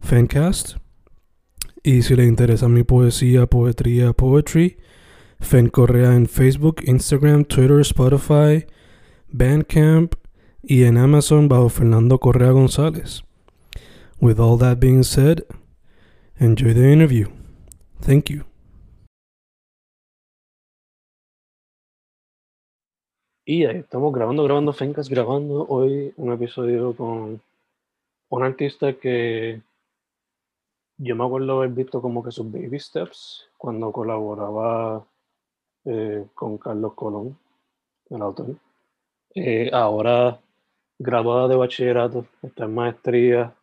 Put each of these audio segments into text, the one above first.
Fancast. Y si le interesa mi poesía, poetría, poetry, Fen Correa en Facebook, Instagram, Twitter, Spotify, Bandcamp y en Amazon bajo Fernando Correa González. With all that being said, enjoy the interview. Thank you. Y ahí estamos grabando, grabando Fencas, grabando hoy un episodio con un artista que yo me acuerdo haber visto como que sus baby steps cuando colaboraba eh, con Carlos Colón, el autor. Eh, ahora graduada de bachillerato, está en maestría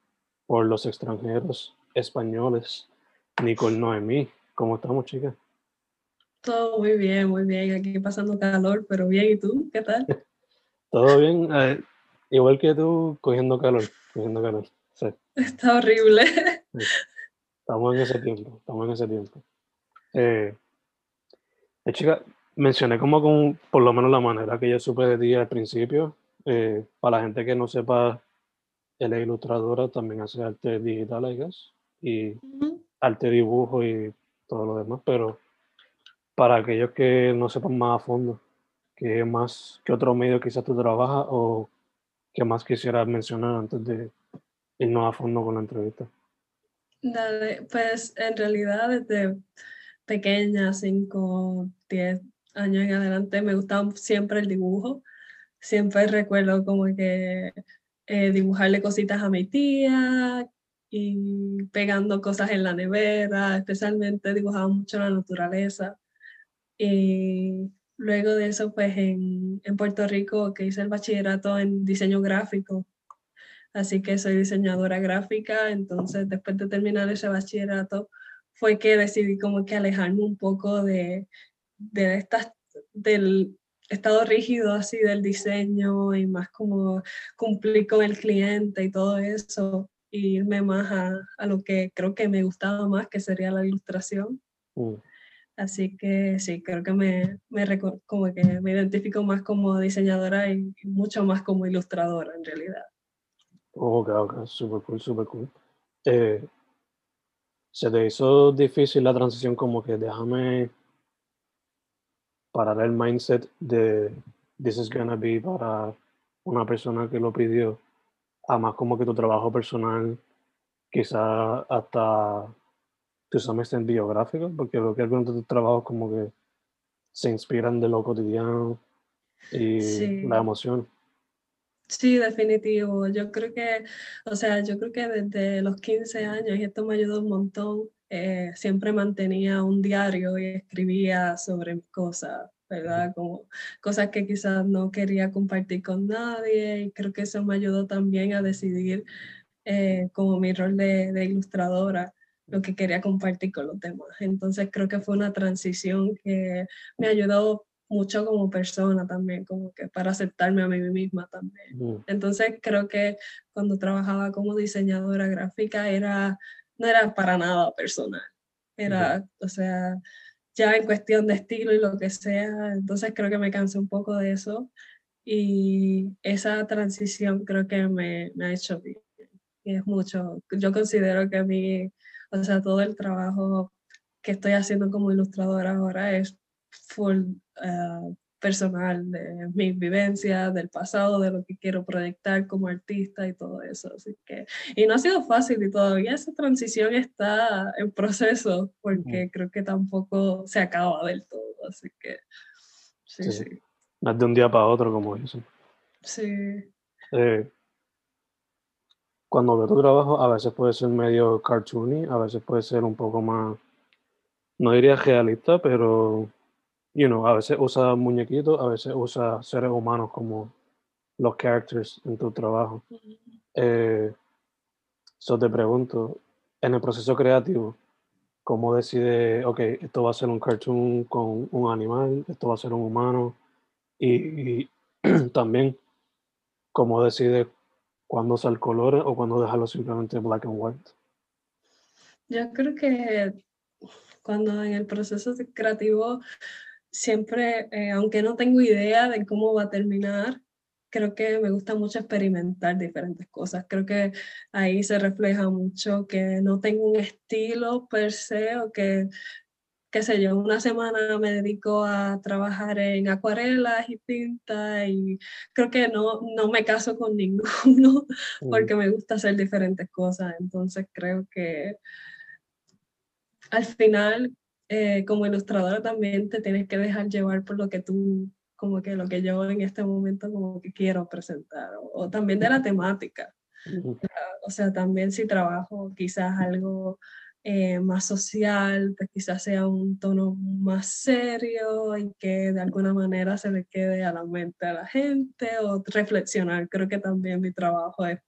por los extranjeros españoles. Nicole Noemí, ¿cómo estamos, chicas? Todo muy bien, muy bien. Aquí pasando calor, pero bien. ¿Y tú? ¿Qué tal? Todo bien. Eh, igual que tú, cogiendo calor, cogiendo calor. Sí. Está horrible. Estamos en ese tiempo, estamos en ese tiempo. Eh, eh, chica, mencioné como con, por lo menos la manera que yo supe de ti al principio. Eh, para la gente que no sepa, él es ilustradora, también hace arte digital, I guess, y Ujú. arte dibujo y todo lo demás, pero para aquellos que no sepan más a fondo, ¿qué más, qué otro medio quizás tú trabajas o qué más quisieras mencionar antes de irnos a fondo con la entrevista? Dale, pues en realidad desde pequeña, 5, 10 años en adelante, me gustaba siempre el dibujo. Siempre recuerdo como que eh, dibujarle cositas a mi tía y pegando cosas en la nevera, especialmente dibujaba mucho la naturaleza. Y luego de eso, pues en, en Puerto Rico, que hice el bachillerato en diseño gráfico, así que soy diseñadora gráfica, entonces después de terminar ese bachillerato fue que decidí como que alejarme un poco de, de estas, del estado rígido así del diseño y más como cumplir con el cliente y todo eso, y irme más a, a lo que creo que me gustaba más, que sería la ilustración. Mm. Así que sí, creo que me, me, como que me identifico más como diseñadora y mucho más como ilustradora en realidad. Ok, ok, super cool, super cool. Eh, ¿se te hizo difícil la transición como que déjame parar el mindset de this is gonna be para una persona que lo pidió, a más como que tu trabajo personal, quizá hasta some extent biográfico, porque veo que algunos de tus trabajos como que se inspiran de lo cotidiano y Sí. la emoción. Sí, definitivo. Yo creo que, o sea, yo creo que desde los 15 años, y esto me ayudó un montón, eh, siempre mantenía un diario y escribía sobre cosas, ¿verdad? Como cosas que quizás no quería compartir con nadie, y creo que eso me ayudó también a decidir eh, como mi rol de, de ilustradora, lo que quería compartir con los demás. Entonces creo que fue una transición que me ayudó mucho como persona también, como que para aceptarme a mí misma también. Mm, Entonces creo que cuando trabajaba como diseñadora gráfica era, no era para nada personal, era, o sea, ya en cuestión de estilo y lo que sea, entonces creo que me cansé un poco de eso y esa transición creo que me, me ha hecho bien. Y es mucho, yo considero que a mí, o sea, todo el trabajo que estoy haciendo como ilustradora ahora es full eh, personal, de mis vivencias, del pasado, de lo que quiero proyectar como artista y todo eso. Así que, y no ha sido fácil y todavía esa transición está en proceso porque creo que tampoco se acaba del todo. Así que, sí, sí. No es de un día para otro, como dicen. Sí. Eh, cuando veo tu trabajo, a veces puede ser medio cartoony, a veces puede ser un poco más, no diría realista, pero you know, a veces usa muñequitos, a veces usa seres humanos como los characters en tu trabajo. Eh, so te pregunto, en el proceso creativo, ¿cómo decide, ok, esto va a ser un cartoon con un animal, esto va a ser un humano? Y, y también, ¿cómo decide cuándo usar colores o cuándo dejarlo simplemente black and white? Yo creo que cuando en el proceso creativo siempre, eh, aunque no tengo idea de cómo va a terminar, creo que me gusta mucho experimentar diferentes cosas. Creo que ahí se refleja mucho que no tengo un estilo per se o que, qué sé yo, una semana me dedico a trabajar en acuarelas y tinta y creo que no, no me caso con ninguno mm. porque me gusta hacer diferentes cosas. Entonces creo que al final eh, como ilustradora también te tienes que dejar llevar por lo que tú, como que lo que yo en este momento como que quiero presentar, o también de la temática. O sea, también si trabajo quizás algo eh, más social, pues quizás sea un tono más serio y que de alguna manera se le quede a la mente a la gente o reflexionar. Creo que también mi trabajo es,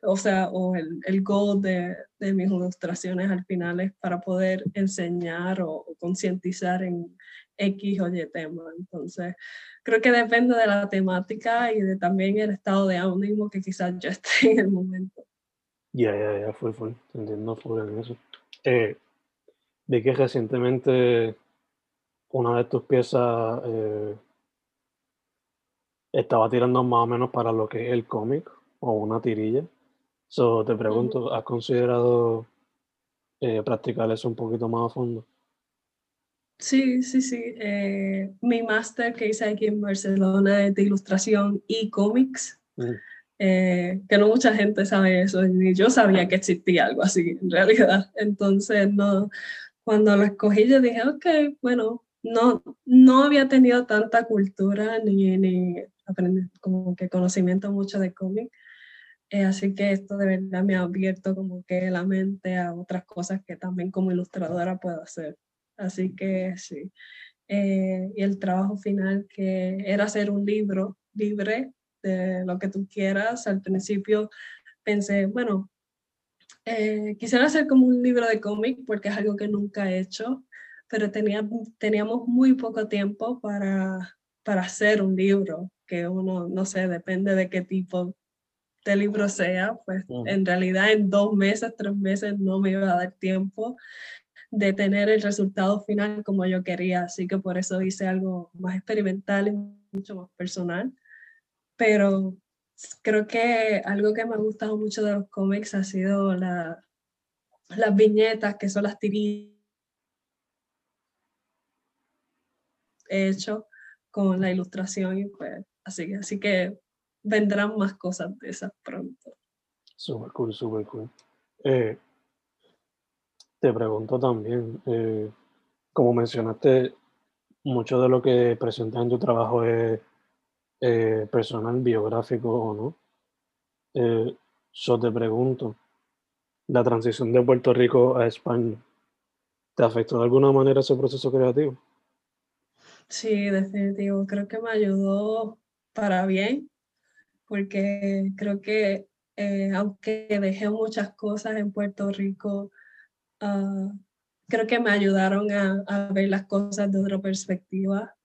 o sea, o el, el goal de, de mis ilustraciones al final es para poder enseñar o, concientizar en X o Y tema. Entonces, creo que depende de la temática y de también el estado de ánimo que quizás yo esté en el momento. Ya, ya, ya, fue, fue, entiendo full en eso. Eh, vi que recientemente una de tus piezas eh, estaba tirando más o menos para lo que es el cómic o una tirilla. So, te pregunto, ¿has considerado eh, practicar eso un poquito más a fondo? Sí, sí, sí. mi máster que hice aquí en Barcelona es de ilustración y cómics. Eh, que no mucha gente sabe eso, ni yo sabía que existía algo así en realidad. Entonces, no, cuando lo escogí, yo dije, ok, bueno, no, no había tenido tanta cultura ni, ni como que conocimiento mucho de cómic. Eh, así que esto de verdad me ha abierto como que la mente a otras cosas que también como ilustradora puedo hacer. Así que sí. Eh, y el trabajo final que era hacer un libro libre de lo que tú quieras. Al principio pensé, bueno, eh, quisiera hacer como un libro de cómic porque es algo que nunca he hecho, pero tenía, teníamos muy poco tiempo para, para hacer un libro, que uno, no sé, depende de qué tipo de libro sea, pues en realidad en dos meses, tres meses no me iba a dar tiempo de tener el resultado final como yo quería, así que por eso hice algo más experimental y mucho más personal pero creo que algo que me ha gustado mucho de los cómics ha sido la, las viñetas, que son las tirillas hecho con la ilustración y pues así, así que vendrán más cosas de esas pronto. Súper cool, súper cool. Eh, te pregunto también, eh, como mencionaste, mucho de lo que presentas en tu trabajo es eh, personal, biográfico o no. Eh, yo te pregunto, la transición de Puerto Rico a España, ¿te afectó de alguna manera ese proceso creativo? Sí, definitivo. Creo que me ayudó para bien, porque creo que eh, aunque dejé muchas cosas en Puerto Rico, ah, creo que me ayudaron a, a, ver las cosas de otra perspectiva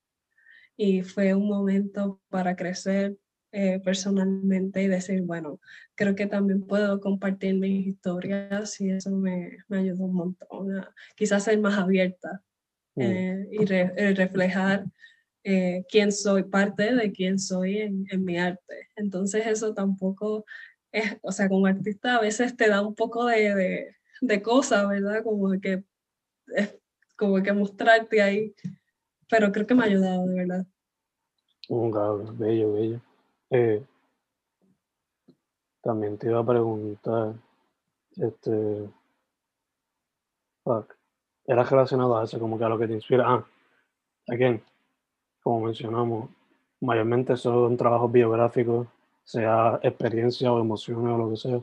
y fue un momento para crecer eh, personalmente y decir, bueno, creo que también puedo compartir mis historias y eso me, me ayudó un montón a quizás ser más abierta mm. eh, y eh, reflejar quién soy, parte de quién soy en, en, mi arte. Entonces eso tampoco es, o sea, como artista a veces te da un poco de, de, de cosas, ¿verdad? Como que, como que mostrarte ahí pero creo que me ha ayudado, de verdad. Un cabrón, bello, bello. Eh, también te iba a preguntar, este, fuck, era relacionado a eso, como que a lo que te inspira. Ah, again, como mencionamos, mayormente son trabajos biográficos, sea experiencia o emociones o lo que sea.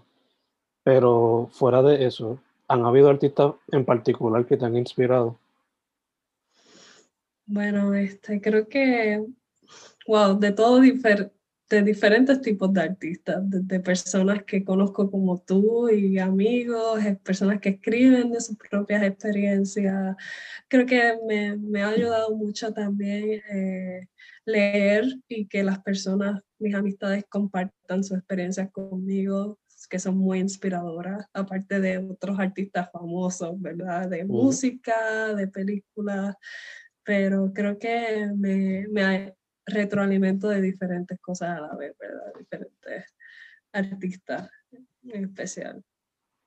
Pero fuera de eso, ¿han habido artistas en particular que te han inspirado? Bueno, este, creo que, wow, de todo diferente de diferentes tipos de artistas, de, personas que conozco como tú y amigos, personas que escriben de sus propias experiencias. Creo que me, me ha ayudado mucho también eh, leer y que las personas, mis amistades, compartan sus experiencias conmigo que son muy inspiradoras, aparte de otros artistas famosos, ¿verdad? De música, de películas, pero creo que me, me, retroalimento de diferentes cosas a la vez, ¿verdad? Diferentes artistas en especial.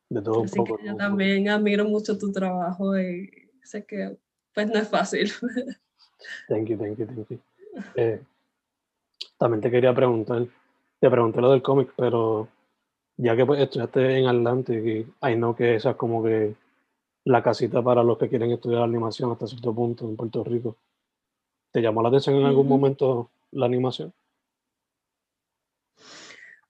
De todo Así Que yo también admiro mucho tu trabajo y sé que pues no es fácil. Thank you, thank you, thank you. Eh, también te quería preguntar, te pregunté lo del cómic, pero ya que pues, estudiaste en Atlantic y ahí no que esa es como que la casita para los que quieren estudiar animación hasta cierto punto en Puerto Rico. ¿Te llamó la atención en algún momento la animación?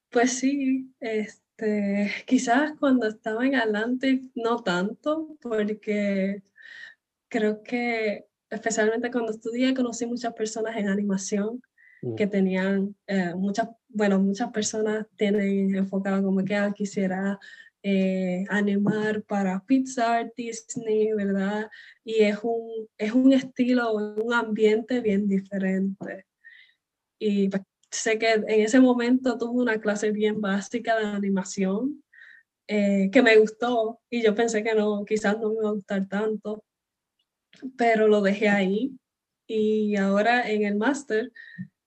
Pues sí, este, quizás cuando estaba en Atlantic no tanto, porque creo que especialmente cuando estudié conocí muchas personas en animación mm. que tenían eh, muchas, bueno, muchas personas tienen enfocado como que ah, quisiera eh, animar para Pixar, Disney, ¿verdad? Y es un, es un estilo, un ambiente bien diferente. Y pues, sé que en ese momento tuve una clase bien básica de animación eh, que me gustó y yo pensé que no, quizás no me iba a gustar tanto, pero lo dejé ahí. Y ahora en el máster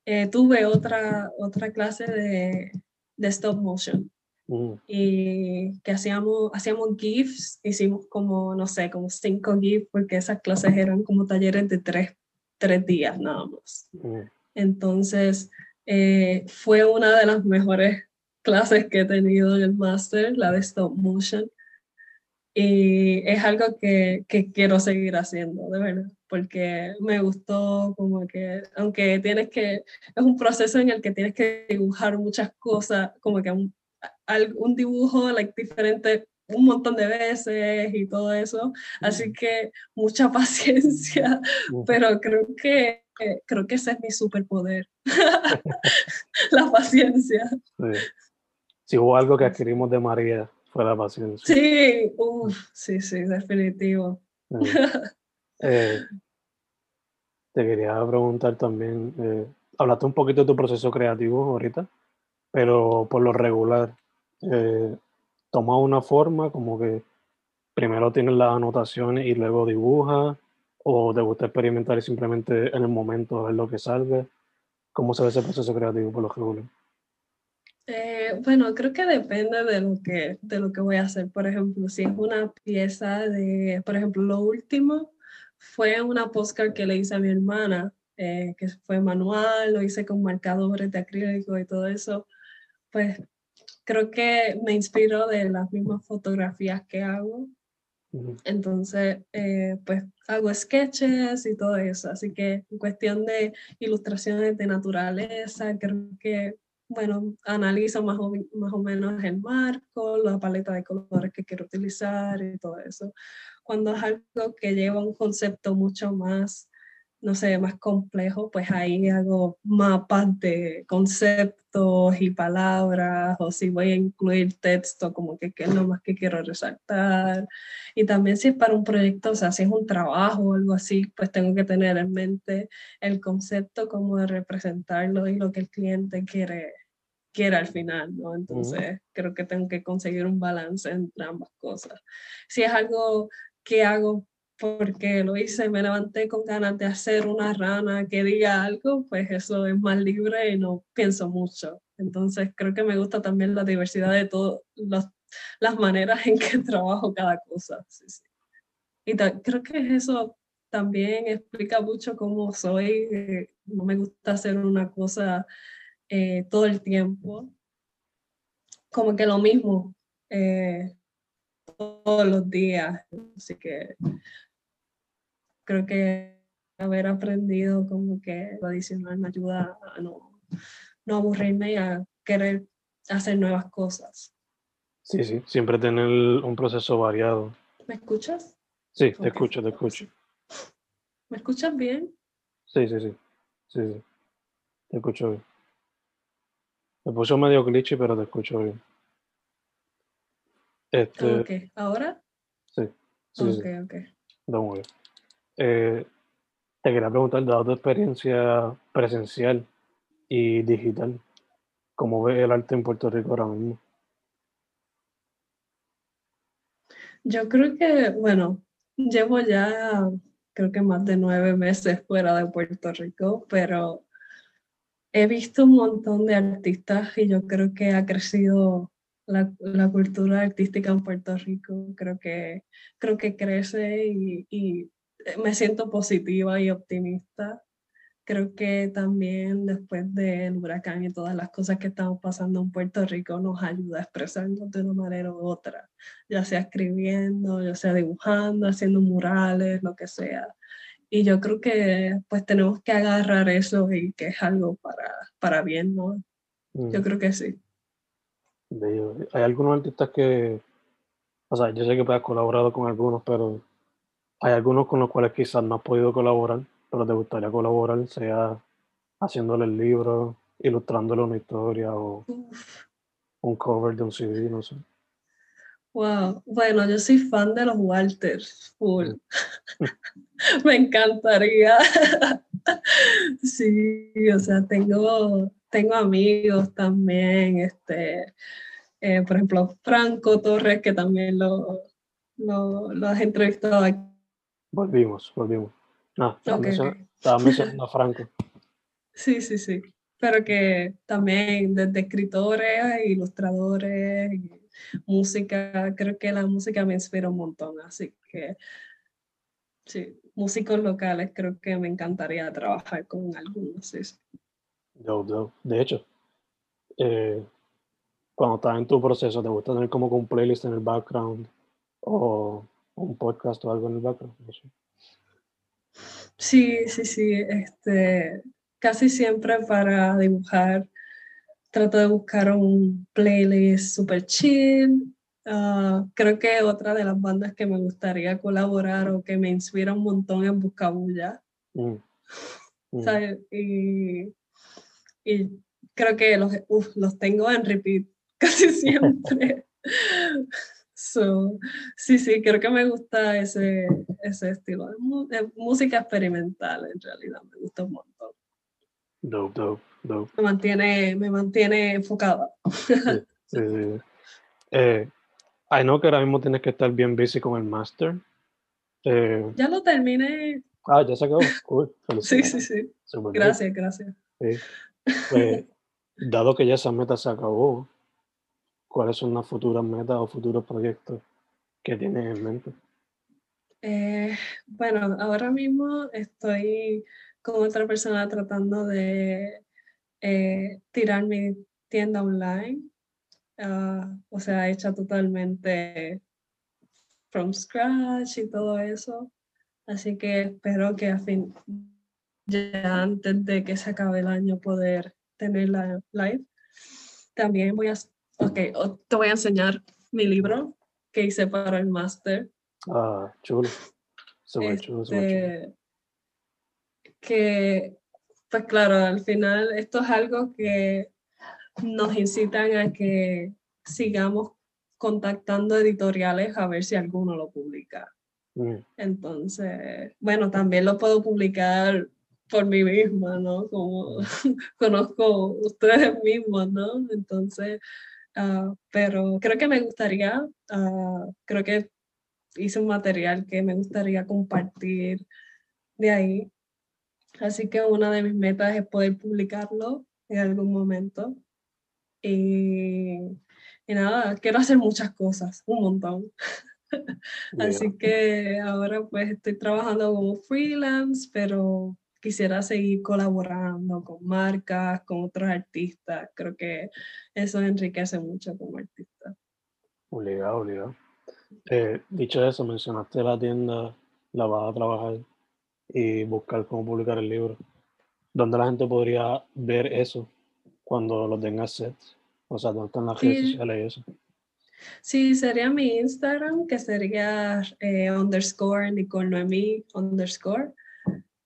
eh, tuve otra, otra clase de, de stop motion. Mm. Y que hacíamos, hacíamos GIFs, hicimos como, no sé, como cinco GIFs, porque esas clases eran como talleres de tres, tres días nada más. Mm. Entonces, eh, fue una de las mejores clases que he tenido en el máster, la de stop motion. Y es algo que, que, quiero seguir haciendo, de verdad, porque me gustó como que, aunque tienes que, es un proceso en el que tienes que dibujar muchas cosas, como que un, un dibujo like, diferente un montón de veces y todo eso. Así que mucha paciencia, pero creo que, creo que ese es mi superpoder, la paciencia. Si hubo algo que adquirimos de María, fue la paciencia. Sí, sí, sí, definitivo. Eh, te quería preguntar también, eh, hablaste un poquito de tu proceso creativo ahorita, pero por lo regular, eh, toma una forma como que primero tienes las anotaciones y luego dibuja, o te gusta experimentar y simplemente en el momento ver lo que salga? ¿Cómo se ve ese proceso creativo por lo regular? Eh, bueno, creo que depende de lo que, de lo que voy a hacer. Por ejemplo, si es una pieza de, por ejemplo, lo último fue una postcard que le hice a mi hermana, eh, que fue manual, lo hice con marcadores de acrílico y todo eso. Pues creo que me inspiro de las mismas fotografías que hago. Entonces, eh, pues hago sketches y todo eso. Así que en cuestión de ilustraciones de naturaleza, creo que, bueno, analizo más o, más o menos el marco, la paleta de colores que quiero utilizar y todo eso. Cuando es algo que lleva un concepto mucho más no sé, más complejo, pues ahí hago mapas de conceptos y palabras, o si voy a incluir texto, como que qué es lo más que quiero resaltar. Y también si es para un proyecto, o sea, si es un trabajo o algo así, pues tengo que tener en mente el concepto, cómo de representarlo y lo que el cliente quiere, quiere al final, ¿no? Entonces, creo que tengo que conseguir un balance entre ambas cosas. Si es algo que hago porque lo hice, me levanté con ganas de hacer una rana que diga algo, pues eso es más libre y no pienso mucho. Entonces creo que me gusta también la diversidad de todas las maneras en que trabajo cada cosa. Sí, sí. Y creo que eso también explica mucho cómo soy. eh, no me gusta hacer una cosa eh, todo el tiempo. Como que lo mismo eh, todos los días. Así que creo que haber aprendido como que lo adicional me ayuda a no, no aburrirme y a querer hacer nuevas cosas. Sí, sí, siempre tener un proceso variado. ¿Me escuchas? Sí, te escucho, te escucho. ¿Me escuchas bien? Sí, sí, sí. Sí, sí. Te escucho bien. Te puso medio glitchy, pero te escucho bien. Este, ok. ¿Ahora? sí, sí, ok, sí. ok. Don't worry. Eh, te quería preguntar, dado tu experiencia presencial y digital, ¿cómo ves el arte en Puerto Rico ahora mismo? Yo creo que, bueno, llevo ya creo que más de nueve meses fuera de Puerto Rico, pero he visto un montón de artistas y yo creo que ha crecido la, la cultura artística en Puerto Rico. Creo que, creo que crece y, y me siento positiva y optimista. Creo que también después del huracán y todas las cosas que estamos pasando en Puerto Rico nos ayuda a expresarnos de una manera u otra, ya sea escribiendo, ya sea dibujando, haciendo murales, lo que sea. Y yo creo que pues tenemos que agarrar eso y que es algo para, para bien, ¿no? Mm, Yo creo que sí. bello. Hay algunos artistas que, o sea, yo sé que has colaborado con algunos, pero hay algunos con los cuales quizás no has podido colaborar, pero te gustaría colaborar, sea haciéndole el libro, ilustrándole una historia o Uf, un cover de un CD, no sé. wow. Bueno, yo soy fan de los Walters, full. Me encantaría. Sí, o sea, tengo, tengo amigos también, este, eh, por ejemplo, Franco Torres, que también lo, lo, lo has entrevistado aquí. Volvimos, volvimos. No, estaba, Ok, mencio- ok. estaba mencionando a Franco. Sí, sí, sí. Pero que también desde escritores, ilustradores, música, creo que la música me inspira un montón, así que sí, músicos locales, creo que me encantaría trabajar con algunos, sí, sí. De hecho, eh, cuando estás en tu proceso, ¿te gusta tener como un playlist en el background o un podcast o algo en el background? No sé. Sí, sí, sí, este, casi siempre para dibujar trato de buscar un playlist super chill. Ah, creo que otra de las bandas que me gustaría colaborar o que me inspira un montón es Buscabulla. Mm, mm. Y, y creo que los, uf, los tengo en repeat casi siempre. So, sí, sí, creo que me gusta ese, ese estilo de música experimental, en realidad, me gusta un montón. Dope, dope, dope. Me mantiene, me mantiene enfocada. Sí, sí, sí. Eh, I know que ahora mismo tienes que estar bien busy con el master. Eh, Ya lo terminé. ah, ya se acabó. Cool. Sí, sí, sí. Super. Gracias, gracias. Pues, dado que ya esa meta se acabó, ¿cuáles son las futuras metas o futuros proyectos que tienes en mente? Eh, bueno, ahora mismo estoy con otra persona tratando de eh, tirar mi tienda online, ah, o sea, hecha totalmente from scratch y todo eso. Así que espero que a fin, ya antes de que se acabe el año poder tenerla live. También voy a, ok, te voy a enseñar mi libro que hice para el máster. Ah, chulo. Súper chulo, súper chulo. Este, que, pues claro, al final esto es algo que nos incitan a que sigamos contactando editoriales a ver si alguno lo publica. Mm, Entonces, bueno, también lo puedo publicar por mí misma, ¿no? Como conozco ustedes mismos, ¿no? Entonces, ah, pero creo que me gustaría, ah, creo que hice un material que me gustaría compartir de ahí. Así que una de mis metas es poder publicarlo en algún momento. Y, y nada, quiero hacer muchas cosas, un montón. Así que ahora pues estoy trabajando como freelance, pero quisiera seguir colaborando con marcas, con otros artistas. Creo que eso enriquece mucho como artista. Obligado, obligado. Eh, dicho eso, mencionaste la tienda, la vas a trabajar y buscar cómo publicar el libro. ¿Dónde la gente podría ver eso cuando lo tenga set? O sea, ¿dónde están las redes sociales y eso? Sí, sería mi Instagram, que sería eh, underscore Nicole Noemí underscore.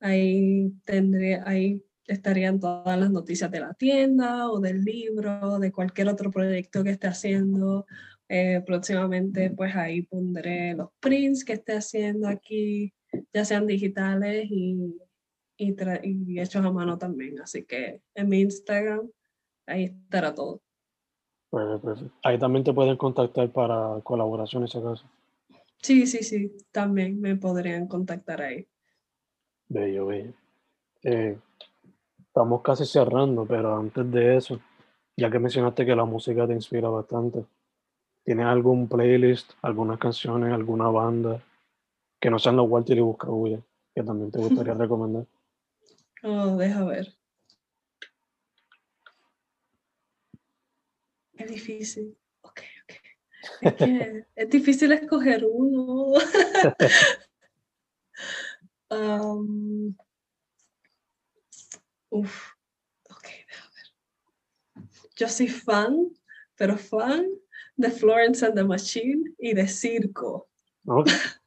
Ahí tendría, ahí estarían todas las noticias de la tienda o del libro, de cualquier otro proyecto que esté haciendo. Eh, próximamente, pues ahí pondré los prints que esté haciendo aquí, ya sean digitales y, y, hechos a mano también. Así que en mi Instagram, ahí estará todo. Pues, perfecto. Ahí también te pueden contactar para colaboraciones, si acaso. Sí, sí, sí, también me podrían contactar ahí. Bello, bello. Eh, estamos casi cerrando, pero antes de eso, ya que mencionaste que la música te inspira bastante, ¿tienes algún playlist, algunas canciones, alguna banda que no sean los Walter y Buscabulla que también te gustaría recomendar? Oh, deja ver. Es difícil. Ok, ok. Es que es difícil escoger uno. Um, uf, ok, ver. Yo soy fan, pero fan de Florence and the Machine y de Circo. Ok.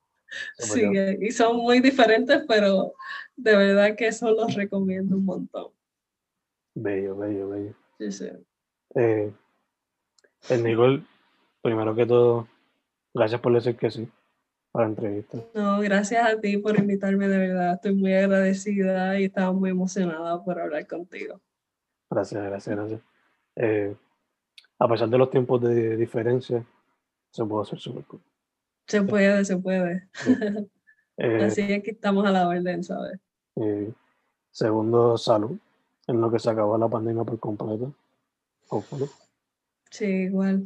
Sí, eh, y son muy diferentes, pero de verdad que eso los recomiendo un montón. Bello, bello, bello. Sí, sí. Eh, el Nicole, primero que todo, gracias por decir que sí a la entrevista. No, gracias a ti por invitarme, de verdad. Estoy muy agradecida y estaba muy emocionada por hablar contigo. Gracias, gracias, gracias. Eh, a pesar de los tiempos de diferencia, se puede hacer súper cool. Se puede, se puede. Eh, Así es que estamos a la orden, ¿sabes? eh, segundo, salud, en lo que se acabó la pandemia por completo. Sí, igual.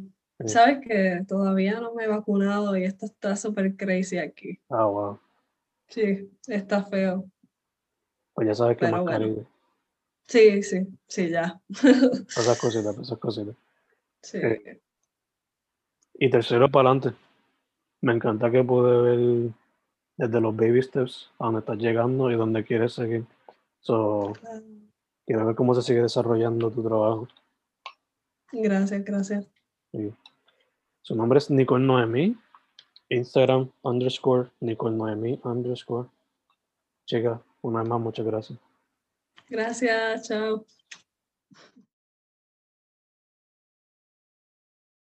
Sabes que todavía no me he vacunado y esto está súper crazy aquí. Ah, wow. Sí, está feo. Pues ya sabes que Pero mascarilla. Sí, sí, sí, ya. Esas cositas, esas cositas. Sí. Eh. Y tercero, para adelante. Me encanta que pude ver desde los baby steps a donde estás llegando y donde quieres seguir. So, Claro. quiero ver cómo se sigue desarrollando tu trabajo. Gracias, gracias. Sí. Su nombre es Nicole Noemí. Instagram underscore Nicole Noemí underscore. Chica, una vez más, muchas gracias. Gracias, chao.